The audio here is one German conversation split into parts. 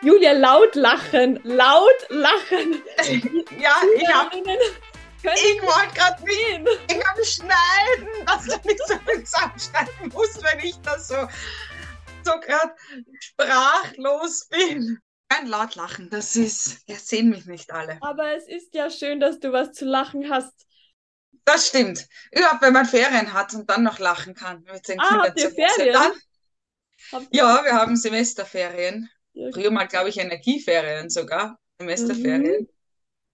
Julia, laut lachen, laut lachen. ja, ich habe ich wollte gerade ich am Schneiden, dass du nicht so viel zusammenschneiden musst, wenn ich das so, so gerade sprachlos bin. Kein laut lachen, das ist, ja, sehen mich nicht alle. Aber es ist ja schön, dass du was zu lachen hast. Das stimmt. Überhaupt, wenn man Ferien hat und dann noch lachen kann. Mit den ah, habt ihr Ferien? Dann, ja, wir haben Semesterferien. Früher mal, glaube ich, Energieferien sogar. Semesterferien. Mhm.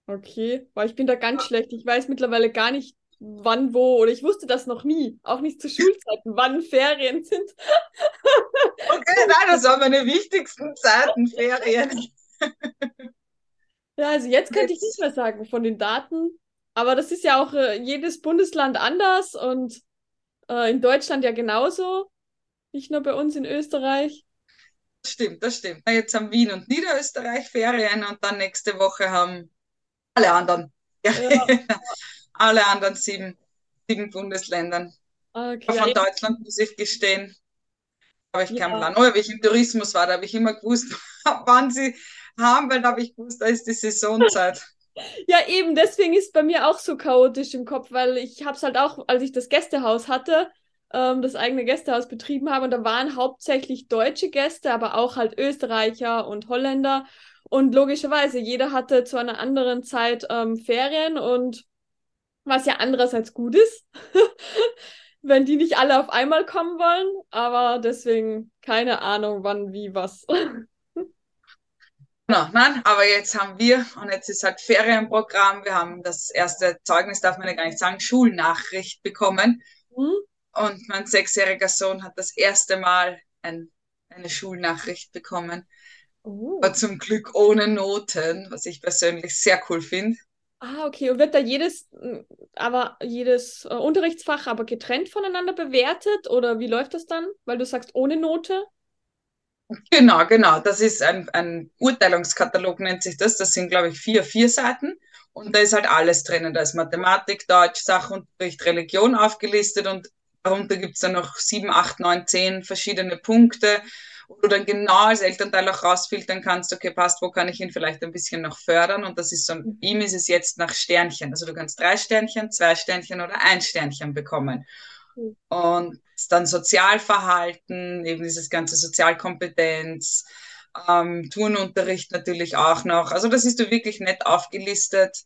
Okay, weil ich bin da ganz schlecht. Ich weiß mittlerweile gar nicht, wann, wo, oder ich wusste das noch nie, auch nicht zu Schulzeiten, wann Ferien sind. okay, nein, das waren meine wichtigsten Zeiten, Ferien. ja, also jetzt könnte ich nicht mehr sagen von den Daten, aber das ist ja auch äh, jedes Bundesland anders und äh, in Deutschland ja genauso, nicht nur bei uns in Österreich. Das stimmt, das stimmt. Jetzt haben Wien und Niederösterreich Ferien und dann nächste Woche haben alle anderen. Ja. Ja. alle anderen sieben, sieben Bundesländern. Okay. Von Deutschland muss ich gestehen, habe ich ja. keinen Plan. Oh, wie ich im Tourismus war, da habe ich immer gewusst, wann sie haben, weil da habe ich gewusst, da ist die Saisonzeit. Ja, eben, deswegen ist bei mir auch so chaotisch im Kopf, weil ich habe es halt auch, als ich das Gästehaus hatte, ähm, das eigene Gästehaus betrieben habe, und da waren hauptsächlich deutsche Gäste, aber auch halt Österreicher und Holländer. Und logischerweise, jeder hatte zu einer anderen Zeit ähm, Ferien und was ja andererseits gut ist, wenn die nicht alle auf einmal kommen wollen. Aber deswegen keine Ahnung, wann, wie, was. Genau, nein, aber jetzt haben wir, und jetzt ist halt Ferienprogramm, wir haben das erste Zeugnis, darf man ja gar nicht sagen, Schulnachricht bekommen. Mhm. Und mein sechsjähriger Sohn hat das erste Mal ein, eine Schulnachricht bekommen. Uh. Aber zum Glück ohne Noten, was ich persönlich sehr cool finde. Ah, okay. Und wird da jedes, aber jedes äh, Unterrichtsfach aber getrennt voneinander bewertet oder wie läuft das dann? Weil du sagst ohne Note? Genau, genau. Das ist ein, ein Urteilungskatalog, nennt sich das. Das sind, glaube ich, vier, vier Seiten. Und da ist halt alles drinnen. Da ist Mathematik, Deutsch, Sachunterricht, Religion aufgelistet und darunter gibt es dann noch sieben, acht, neun, zehn verschiedene Punkte wo du dann genau als Elternteil auch rausfiltern kannst, okay, passt, wo kann ich ihn vielleicht ein bisschen noch fördern? Und das ist so, ihm ist es jetzt nach Sternchen. Also du kannst drei Sternchen, zwei Sternchen oder ein Sternchen bekommen. Mhm. Und dann Sozialverhalten, eben dieses ganze Sozialkompetenz, ähm, Turnunterricht natürlich auch noch. Also das ist du wirklich nett aufgelistet,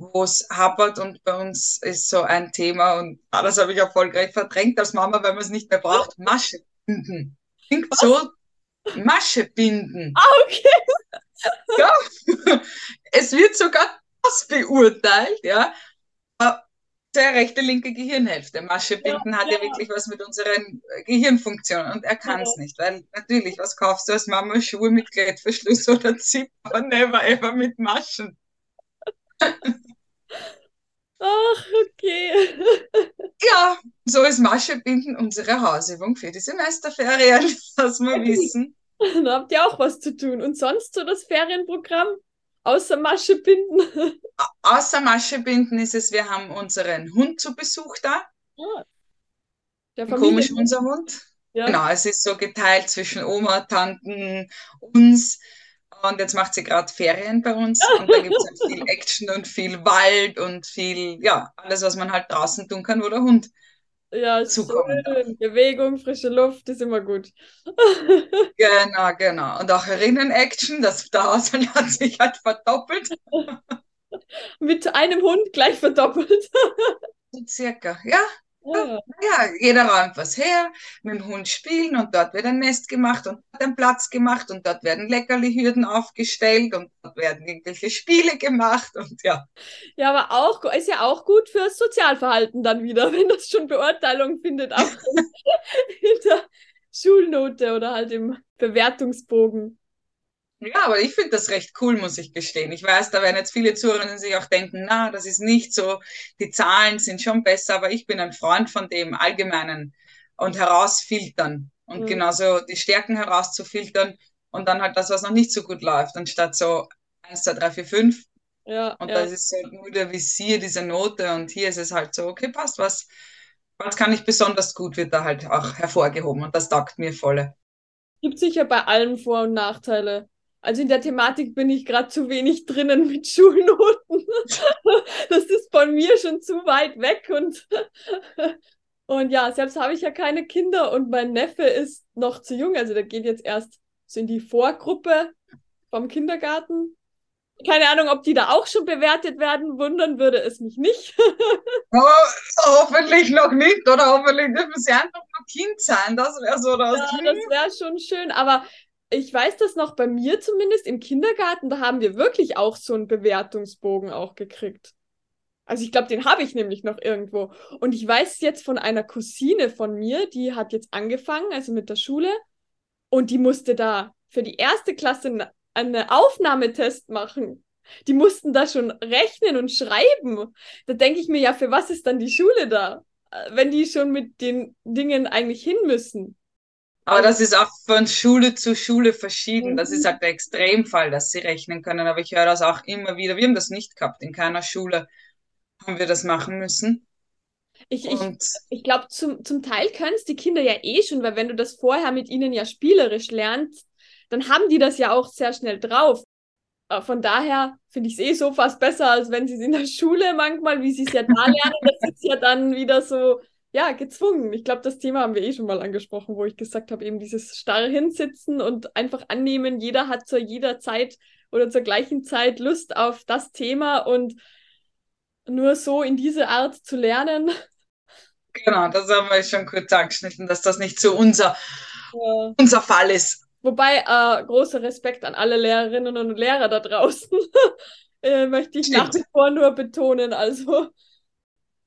wo es hapert und bei uns ist so ein Thema und ah, das habe ich erfolgreich verdrängt als Mama, weil man es nicht mehr braucht, Masche binden klingt Was? so Masche binden. Ah, okay. Ja, es wird sogar das beurteilt, ja. Der rechte, linke Gehirnhälfte. Masche binden ja, hat ja. ja wirklich was mit unseren Gehirnfunktionen und er kann es ja. nicht, weil natürlich, was kaufst du als Mama? Schuhe mit Klettverschluss oder Zip, aber never ever mit Maschen. Ach, okay. Ja, so ist Maschebinden unsere Hausübung für die Semesterferien, dass wir wissen. Da habt ihr auch was zu tun. Und sonst so das Ferienprogramm? Außer Maschebinden? Außer Maschebinden ist es, wir haben unseren Hund zu Besuch da. Ah, der Komisch unser Hund. Ja. Genau, es ist so geteilt zwischen Oma, Tanten, uns. Und jetzt macht sie gerade Ferien bei uns und da gibt es halt viel Action und viel Wald und viel, ja, alles, was man halt draußen tun kann, wo der Hund ja, schön. Bewegung, frische Luft ist immer gut. genau, genau. Und auch Rinnen-Action, das der Haushalt hat sich halt verdoppelt. Mit einem Hund gleich verdoppelt. circa, ja, ja. ja, jeder räumt was her, mit dem Hund spielen und dort wird ein Nest gemacht und dort ein Platz gemacht und dort werden Leckerli-Hürden aufgestellt und dort werden irgendwelche Spiele gemacht und ja. Ja, aber auch, ist ja auch gut fürs Sozialverhalten dann wieder, wenn das schon Beurteilung findet, auch in der Schulnote oder halt im Bewertungsbogen. Ja, aber ich finde das recht cool, muss ich gestehen. Ich weiß, da werden jetzt viele Zuhörer sich auch denken, na, das ist nicht so, die Zahlen sind schon besser, aber ich bin ein Freund von dem Allgemeinen und herausfiltern und mhm. genauso die Stärken herauszufiltern und dann halt das, was noch nicht so gut läuft, anstatt so 1, 2, 3, 4, 5. Ja, und ja. das ist so nur der Visier, diese Note und hier ist es halt so, okay, passt, was, was kann ich besonders gut, wird da halt auch hervorgehoben und das taugt mir volle. Gibt sicher bei allem Vor- und Nachteile. Also in der Thematik bin ich gerade zu wenig drinnen mit Schulnoten. das ist von mir schon zu weit weg und und ja, selbst habe ich ja keine Kinder und mein Neffe ist noch zu jung, also der geht jetzt erst so in die Vorgruppe vom Kindergarten. Keine Ahnung, ob die da auch schon bewertet werden, wundern würde es mich nicht. oh, hoffentlich noch nicht, oder hoffentlich dürfen sie einfach nur Kind sein. Das wäre so das. Ja, das wäre schon schön, aber ich weiß das noch bei mir zumindest im Kindergarten, da haben wir wirklich auch so einen Bewertungsbogen auch gekriegt. Also ich glaube, den habe ich nämlich noch irgendwo. Und ich weiß jetzt von einer Cousine von mir, die hat jetzt angefangen, also mit der Schule, und die musste da für die erste Klasse einen Aufnahmetest machen. Die mussten da schon rechnen und schreiben. Da denke ich mir ja, für was ist dann die Schule da, wenn die schon mit den Dingen eigentlich hin müssen? Aber das ist auch von Schule zu Schule verschieden. Das ist halt der Extremfall, dass sie rechnen können. Aber ich höre das auch immer wieder. Wir haben das nicht gehabt. In keiner Schule haben wir das machen müssen. Ich, ich, ich glaube, zum, zum Teil können es die Kinder ja eh schon, weil wenn du das vorher mit ihnen ja spielerisch lernst, dann haben die das ja auch sehr schnell drauf. Äh, von daher finde ich es eh so fast besser, als wenn sie es in der Schule manchmal, wie sie es ja da lernen, das ist ja dann wieder so, ja, gezwungen. Ich glaube, das Thema haben wir eh schon mal angesprochen, wo ich gesagt habe, eben dieses starre Hinsitzen und einfach annehmen, jeder hat zu jeder Zeit oder zur gleichen Zeit Lust auf das Thema und nur so in diese Art zu lernen. Genau, das haben wir schon kurz angeschnitten, dass das nicht so unser, ja. unser Fall ist. Wobei, äh, großer Respekt an alle Lehrerinnen und Lehrer da draußen. äh, möchte ich Stimmt. nach wie vor nur betonen. Also,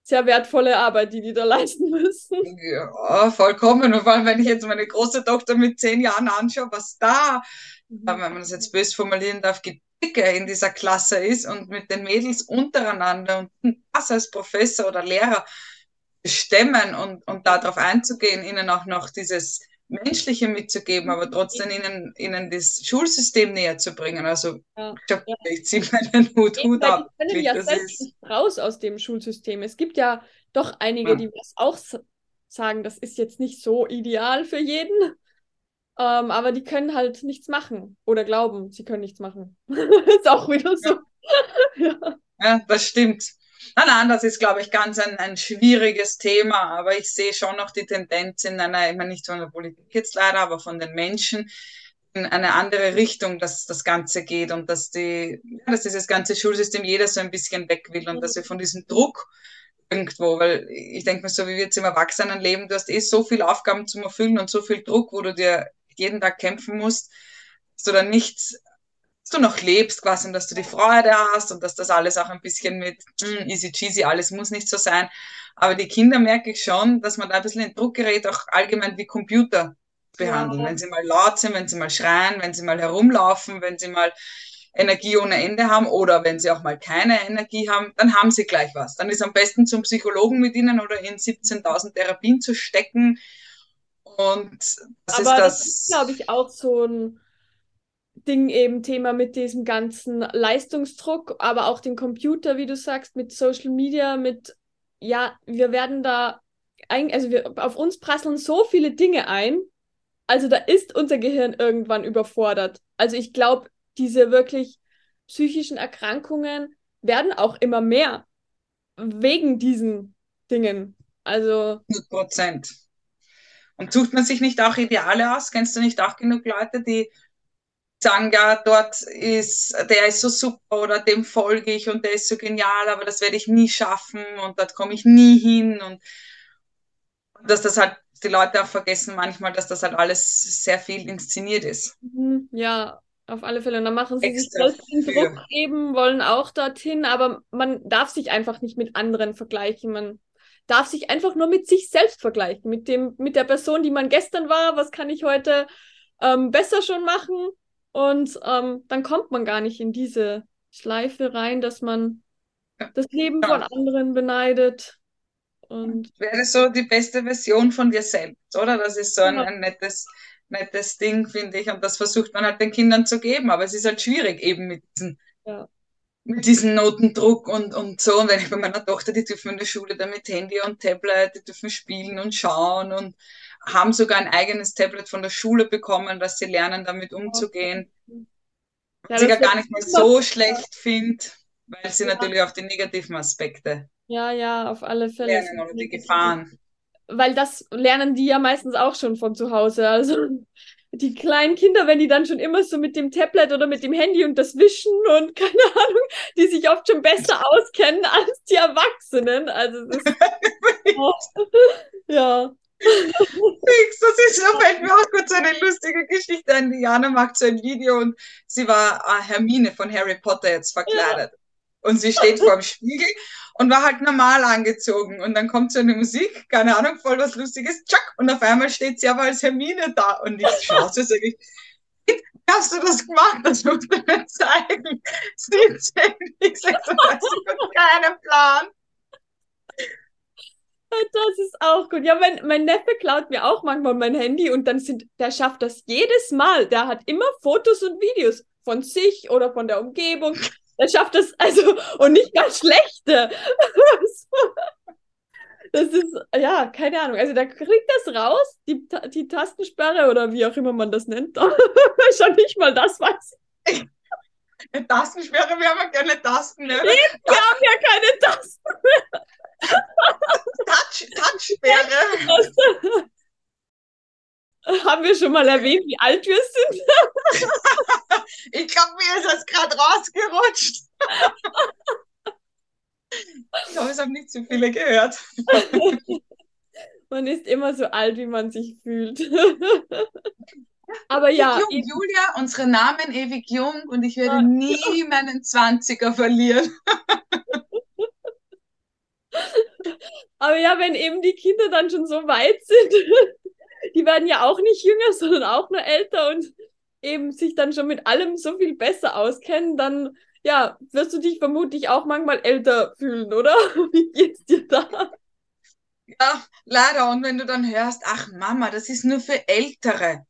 sehr wertvolle Arbeit, die die da leisten müssen. Ja, vollkommen. Und vor allem, wenn ich jetzt meine große Tochter mit zehn Jahren anschaue, was da, mhm. wenn man das jetzt böse formulieren darf, Gedicke in dieser Klasse ist und mit den Mädels untereinander und das als Professor oder Lehrer stemmen und, und darauf einzugehen, ihnen auch noch dieses Menschliche mitzugeben, aber trotzdem ihnen, ihnen das Schulsystem näher zu bringen. Also ja. ich ziehe meinen Hut, Hut ab. Die können ja selbst ist... raus aus dem Schulsystem. Es gibt ja doch einige, ja. die das auch sagen, das ist jetzt nicht so ideal für jeden. Ähm, aber die können halt nichts machen oder glauben, sie können nichts machen. ist auch wieder so. ja. ja, das stimmt. Nein, nein, das ist, glaube ich, ganz ein, ein schwieriges Thema, aber ich sehe schon noch die Tendenz in einer, ich meine nicht von der Politik jetzt leider, aber von den Menschen in eine andere Richtung, dass das Ganze geht und dass die, dass dieses ganze Schulsystem jeder so ein bisschen weg will und dass wir von diesem Druck irgendwo, weil ich denke mir so, wie wir jetzt im Erwachsenenleben, du hast eh so viele Aufgaben zum Erfüllen und so viel Druck, wo du dir jeden Tag kämpfen musst, dass du dann nicht du noch lebst quasi und dass du die Freude hast und dass das alles auch ein bisschen mit mm, easy cheesy, alles muss nicht so sein. Aber die Kinder merke ich schon, dass man da ein bisschen in Druckgerät auch allgemein wie Computer behandeln. Ja. Wenn sie mal laut sind, wenn sie mal schreien, wenn sie mal herumlaufen, wenn sie mal Energie ohne Ende haben oder wenn sie auch mal keine Energie haben, dann haben sie gleich was. Dann ist am besten zum Psychologen mit ihnen oder in 17.000 Therapien zu stecken. Und das Aber ist das, das ist, glaube ich, auch so ein Ding eben Thema mit diesem ganzen Leistungsdruck, aber auch den Computer, wie du sagst, mit Social Media, mit, ja, wir werden da, ein, also wir, auf uns prasseln so viele Dinge ein, also da ist unser Gehirn irgendwann überfordert. Also ich glaube, diese wirklich psychischen Erkrankungen werden auch immer mehr wegen diesen Dingen. Also. 100 Prozent. Und sucht man sich nicht auch Ideale aus? Kennst du nicht auch genug Leute, die sagen, ja, dort ist, der ist so super oder dem folge ich und der ist so genial, aber das werde ich nie schaffen und dort komme ich nie hin und dass das halt die Leute auch vergessen manchmal, dass das halt alles sehr viel inszeniert ist. Mhm, ja, auf alle Fälle. Und dann machen sie Extra sich selbst den Druck eben, wollen auch dorthin, aber man darf sich einfach nicht mit anderen vergleichen. Man darf sich einfach nur mit sich selbst vergleichen, mit dem, mit der Person, die man gestern war. Was kann ich heute ähm, besser schon machen? Und ähm, dann kommt man gar nicht in diese Schleife rein, dass man das Leben ja. von anderen beneidet. Und wäre so die beste Version von dir selbst, oder? Das ist so ein, ja. ein nettes, nettes Ding, finde ich. Und das versucht man halt den Kindern zu geben. Aber es ist halt schwierig eben mit diesen, ja. Mit diesem Notendruck und, und so. Und wenn ich bei meiner Tochter, die dürfen in der Schule dann mit Handy und Tablet, die dürfen spielen und schauen und haben sogar ein eigenes Tablet von der Schule bekommen, dass sie lernen, damit umzugehen. ja, sie ja gar nicht mal so schlecht findet, weil sie ja. natürlich auch die negativen Aspekte ja, ja, auf alle Fälle. lernen oder die Gefahren. Weil das lernen die ja meistens auch schon von zu Hause. Also die kleinen Kinder, wenn die dann schon immer so mit dem Tablet oder mit dem Handy und das Wischen und keine Ahnung, die sich oft schon besser auskennen als die Erwachsenen. Also das ist, ja. Fix, das ist, da fällt mir auch kurz eine lustige Geschichte an. Diana macht so ein Video und sie war ah, Hermine von Harry Potter jetzt verkleidet. Ja. Und sie steht vor dem Spiegel und war halt normal angezogen. Und dann kommt so eine Musik, keine Ahnung, voll was Lustiges, tschack, und auf einmal steht sie aber als Hermine da. Und ich schaue so, sage ich, hast du das gemacht? Das musst du mir zeigen. 17, ich sage so, keinen Plan. Das ist auch gut. Ja, mein, mein Neffe klaut mir auch manchmal mein Handy und dann sind, der schafft das jedes Mal. Der hat immer Fotos und Videos von sich oder von der Umgebung. Der schafft das, also, und nicht ganz schlechte. Das ist, ja, keine Ahnung. Also, der kriegt das raus, die, die Tastensperre oder wie auch immer man das nennt. Schon nicht mal das weiß ich. Eine Tastensperre, wir haben ja keine Tasten mehr. Nee, wir haben ja keine Tasten mehr. Touch, Touchsperre. Haben wir schon mal erwähnt, wie alt wir sind? ich glaube, mir ist das gerade rausgerutscht. ich glaube, es haben nicht so viele gehört. man ist immer so alt, wie man sich fühlt. Aber ja. Jung, Julia, unsere Namen ewig jung und ich werde nie meinen 20er verlieren. Aber ja, wenn eben die Kinder dann schon so weit sind, die werden ja auch nicht jünger, sondern auch nur älter und eben sich dann schon mit allem so viel besser auskennen, dann ja, wirst du dich vermutlich auch manchmal älter fühlen, oder? Wie geht's dir da? Ja, leider. Und wenn du dann hörst, ach Mama, das ist nur für Ältere.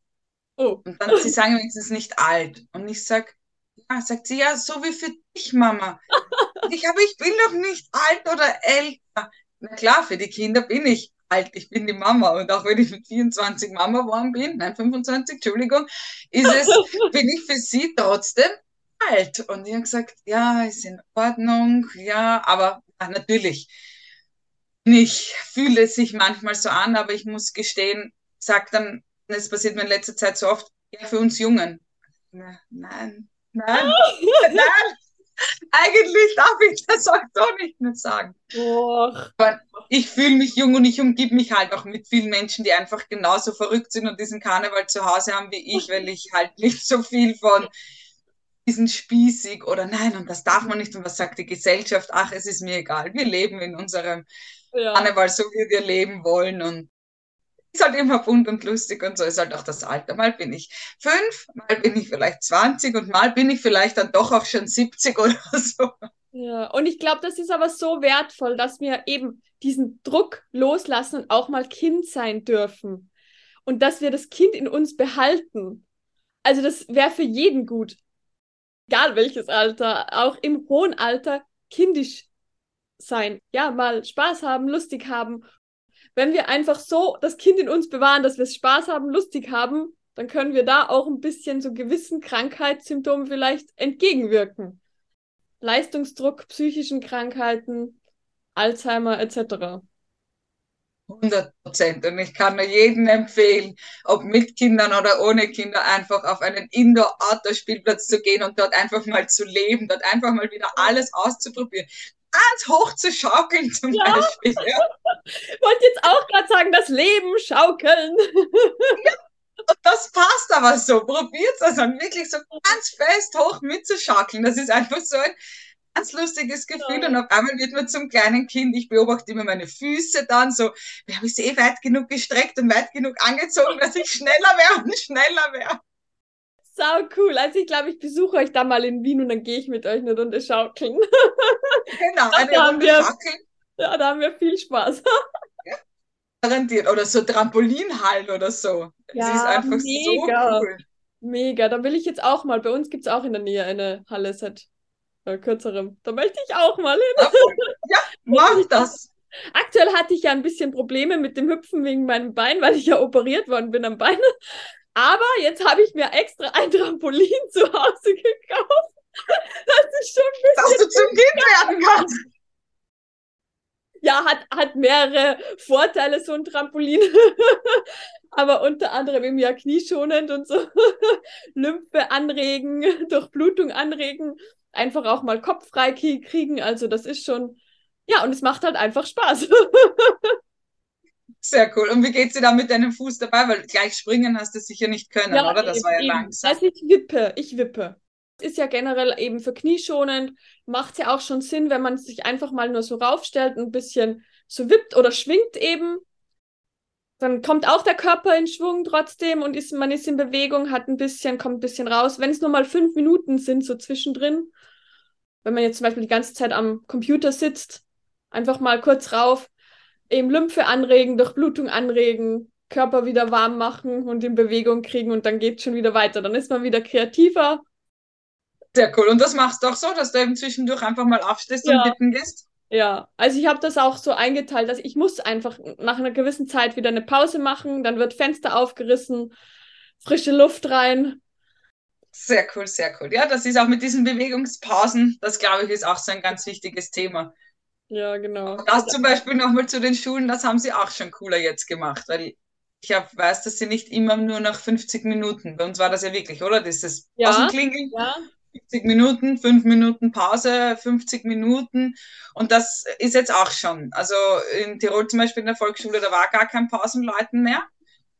Oh. Und dann sie sagen wenigstens nicht alt. Und ich sag, ja, sagt sie, ja, so wie für dich, Mama. ich aber ich bin doch nicht alt oder älter. Na klar, für die Kinder bin ich alt, ich bin die Mama. Und auch wenn ich mit 24 Mama geworden bin, nein, 25, Entschuldigung, ist es, bin ich für sie trotzdem alt. Und ich habe gesagt, ja, ist in Ordnung, ja, aber ja, natürlich. Ich fühle es sich manchmal so an, aber ich muss gestehen, sagt dann, es passiert mir in letzter Zeit so oft, ja, für uns Jungen. Nein, nein, nein. Eigentlich darf ich das auch so nicht mehr sagen. Aber ich fühle mich jung und ich umgib mich halt auch mit vielen Menschen, die einfach genauso verrückt sind und diesen Karneval zu Hause haben wie ich, weil ich halt nicht so viel von diesen spießig oder nein, und das darf man nicht und was sagt die Gesellschaft? Ach, es ist mir egal. Wir leben in unserem ja. Karneval so, wie wir leben wollen und ist halt immer bunt und lustig und so ist halt auch das Alter. Mal bin ich fünf, mal bin ich vielleicht 20 und mal bin ich vielleicht dann doch auch schon 70 oder so. Ja, und ich glaube, das ist aber so wertvoll, dass wir eben diesen Druck loslassen und auch mal Kind sein dürfen. Und dass wir das Kind in uns behalten. Also das wäre für jeden gut. Egal welches Alter, auch im hohen Alter kindisch sein. Ja, mal Spaß haben, lustig haben wenn wir einfach so das Kind in uns bewahren, dass wir Spaß haben, lustig haben, dann können wir da auch ein bisschen so gewissen Krankheitssymptomen vielleicht entgegenwirken. Leistungsdruck, psychischen Krankheiten, Alzheimer etc. 100 Prozent. Und ich kann nur jedem empfehlen, ob mit Kindern oder ohne Kinder, einfach auf einen Indoor-Outdoor-Spielplatz zu gehen und dort einfach mal zu leben, dort einfach mal wieder alles auszuprobieren ganz hoch zu schaukeln zum ja. Beispiel. Ja. Ich wollte jetzt auch gerade sagen, das Leben schaukeln. Ja. Und das passt aber so. Probiert es also wirklich so ganz fest hoch mitzuschaukeln. Das ist einfach so ein ganz lustiges Gefühl. Ja. Und auf einmal wird man zum kleinen Kind. Ich beobachte immer meine Füße dann so. Wir haben es eh weit genug gestreckt und weit genug angezogen, dass ich schneller wäre und schneller wäre. Sau cool. Also ich glaube, ich besuche euch da mal in Wien und dann gehe ich mit euch eine Runde schaukeln. Genau, eine da Runde wir, schaukeln. Ja, da haben wir viel Spaß. Ja, garantiert. Oder so Trampolinhallen oder so. Ja, das ist einfach mega. so cool. Mega. Da will ich jetzt auch mal. Bei uns gibt es auch in der Nähe eine Halle seit äh, kürzerem. Da möchte ich auch mal hin. Ja, mach das. Aktuell hatte ich ja ein bisschen Probleme mit dem Hüpfen wegen meinem Bein, weil ich ja operiert worden bin am Bein. Aber jetzt habe ich mir extra ein Trampolin zu Hause gekauft. Das ist schon ein bisschen. Dass du zum Kind werden kannst. Ja, hat, hat mehrere Vorteile, so ein Trampolin. Aber unter anderem eben ja knieschonend und so. Lymphe anregen, Durchblutung anregen, einfach auch mal Kopf frei kriegen. Also, das ist schon. Ja, und es macht halt einfach Spaß. Sehr cool. Und wie geht's dir da mit deinem Fuß dabei? Weil gleich springen hast du sicher nicht können, ja, oder? Das eben, war ja eben. langsam. Also ich wippe, ich wippe. Ist ja generell eben für knieschonend, macht ja auch schon Sinn, wenn man sich einfach mal nur so raufstellt, ein bisschen so wippt oder schwingt eben. Dann kommt auch der Körper in Schwung trotzdem und ist, man ist in Bewegung, hat ein bisschen, kommt ein bisschen raus. Wenn es nur mal fünf Minuten sind, so zwischendrin, wenn man jetzt zum Beispiel die ganze Zeit am Computer sitzt, einfach mal kurz rauf, eben Lymphe anregen, Durchblutung anregen, Körper wieder warm machen und in Bewegung kriegen und dann geht es schon wieder weiter. Dann ist man wieder kreativer. Sehr cool. Und das machst du auch so, dass du eben zwischendurch einfach mal aufstehst ja. und bitten gehst? Ja, also ich habe das auch so eingeteilt, dass ich muss einfach nach einer gewissen Zeit wieder eine Pause machen, dann wird Fenster aufgerissen, frische Luft rein. Sehr cool, sehr cool. Ja, das ist auch mit diesen Bewegungspausen, das glaube ich, ist auch so ein ganz wichtiges Thema. Ja, genau. Das zum Beispiel nochmal zu den Schulen, das haben sie auch schon cooler jetzt gemacht, weil ich hab, weiß, dass sie nicht immer nur nach 50 Minuten, bei uns war das ja wirklich, oder? Dieses ja, Außenklingeln, ja. 50 Minuten, 5 Minuten Pause, 50 Minuten und das ist jetzt auch schon. Also in Tirol zum Beispiel in der Volksschule, da war gar kein Pausenleuten mehr.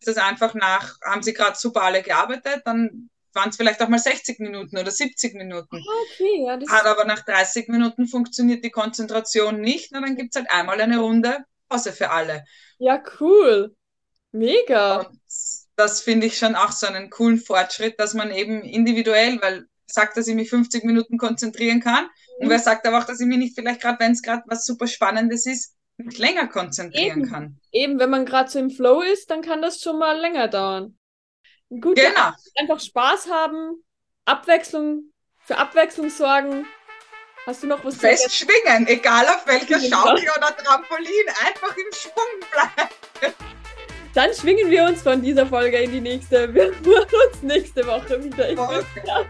Das ist einfach nach, haben sie gerade super alle gearbeitet, dann waren es vielleicht auch mal 60 Minuten oder 70 Minuten. Ah, okay, ja, das Hat aber nach 30 Minuten funktioniert die Konzentration nicht. Na, dann gibt es halt einmal eine Runde Pause für alle. Ja, cool. Mega. Und das finde ich schon auch so einen coolen Fortschritt, dass man eben individuell, weil sagt, dass ich mich 50 Minuten konzentrieren kann. Mhm. Und wer sagt aber auch, dass ich mich nicht vielleicht gerade, wenn es gerade was super Spannendes ist, nicht länger konzentrieren eben. kann. Eben, wenn man gerade so im Flow ist, dann kann das schon mal länger dauern. Gut, genau. einfach Spaß haben, Abwechslung, für Abwechslung sorgen. Hast du noch was Fest schwingen, egal auf welcher Schaukel oder Trampolin, einfach im Schwung bleiben. Dann schwingen wir uns von dieser Folge in die nächste. Wir hören uns nächste Woche wieder. Ich okay.